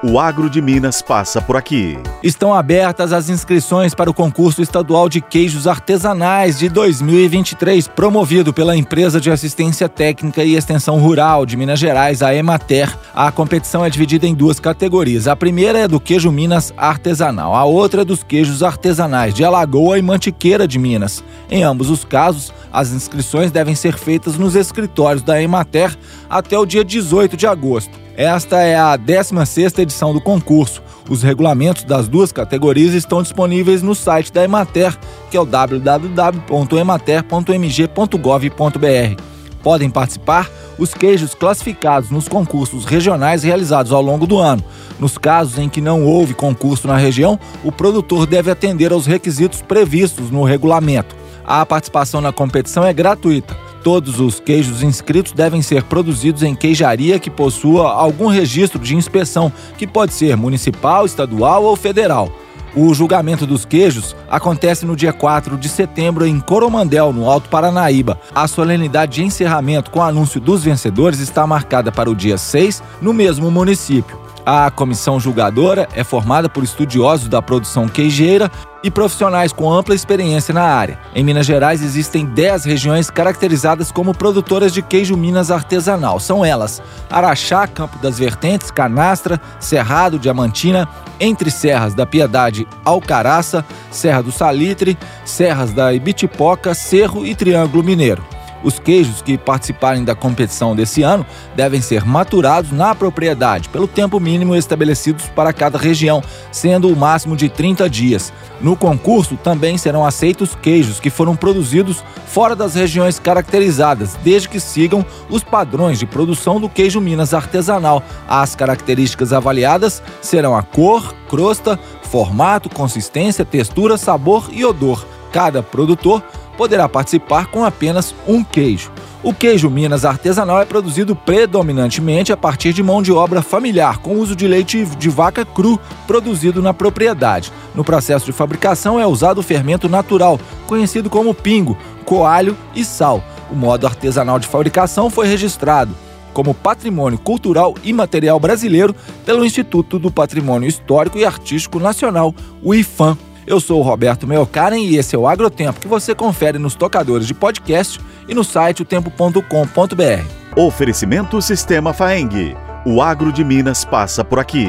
O Agro de Minas passa por aqui. Estão abertas as inscrições para o concurso estadual de queijos artesanais de 2023, promovido pela Empresa de Assistência Técnica e Extensão Rural de Minas Gerais, a Emater. A competição é dividida em duas categorias. A primeira é do queijo Minas artesanal, a outra é dos queijos artesanais de Alagoa e Mantiqueira de Minas. Em ambos os casos, as inscrições devem ser feitas nos escritórios da Emater até o dia 18 de agosto. Esta é a 16ª edição do concurso. Os regulamentos das duas categorias estão disponíveis no site da Emater, que é o www.emater.mg.gov.br. Podem participar os queijos classificados nos concursos regionais realizados ao longo do ano. Nos casos em que não houve concurso na região, o produtor deve atender aos requisitos previstos no regulamento. A participação na competição é gratuita. Todos os queijos inscritos devem ser produzidos em queijaria que possua algum registro de inspeção, que pode ser municipal, estadual ou federal. O julgamento dos queijos acontece no dia 4 de setembro em Coromandel, no Alto Paranaíba. A solenidade de encerramento com o anúncio dos vencedores está marcada para o dia 6, no mesmo município. A comissão julgadora é formada por estudiosos da produção queijeira e profissionais com ampla experiência na área. Em Minas Gerais existem 10 regiões caracterizadas como produtoras de queijo Minas artesanal. São elas: Araxá, Campo das Vertentes, Canastra, Cerrado, Diamantina, Entre Serras da Piedade, Alcaraça, Serra do Salitre, Serras da Ibitipoca, Cerro e Triângulo Mineiro. Os queijos que participarem da competição desse ano devem ser maturados na propriedade pelo tempo mínimo estabelecidos para cada região, sendo o máximo de 30 dias. No concurso também serão aceitos queijos que foram produzidos fora das regiões caracterizadas, desde que sigam os padrões de produção do queijo Minas artesanal. As características avaliadas serão a cor, crosta, formato, consistência, textura, sabor e odor. Cada produtor poderá participar com apenas um queijo. O queijo Minas artesanal é produzido predominantemente a partir de mão de obra familiar, com uso de leite de vaca cru produzido na propriedade. No processo de fabricação é usado o fermento natural, conhecido como pingo, coalho e sal. O modo artesanal de fabricação foi registrado como Patrimônio Cultural e Material Brasileiro pelo Instituto do Patrimônio Histórico e Artístico Nacional, o IFAM. Eu sou o Roberto Melkaren e esse é o Agrotempo que você confere nos tocadores de podcast e no site otempo.com.br. Oferecimento Sistema Faeng. O agro de Minas passa por aqui.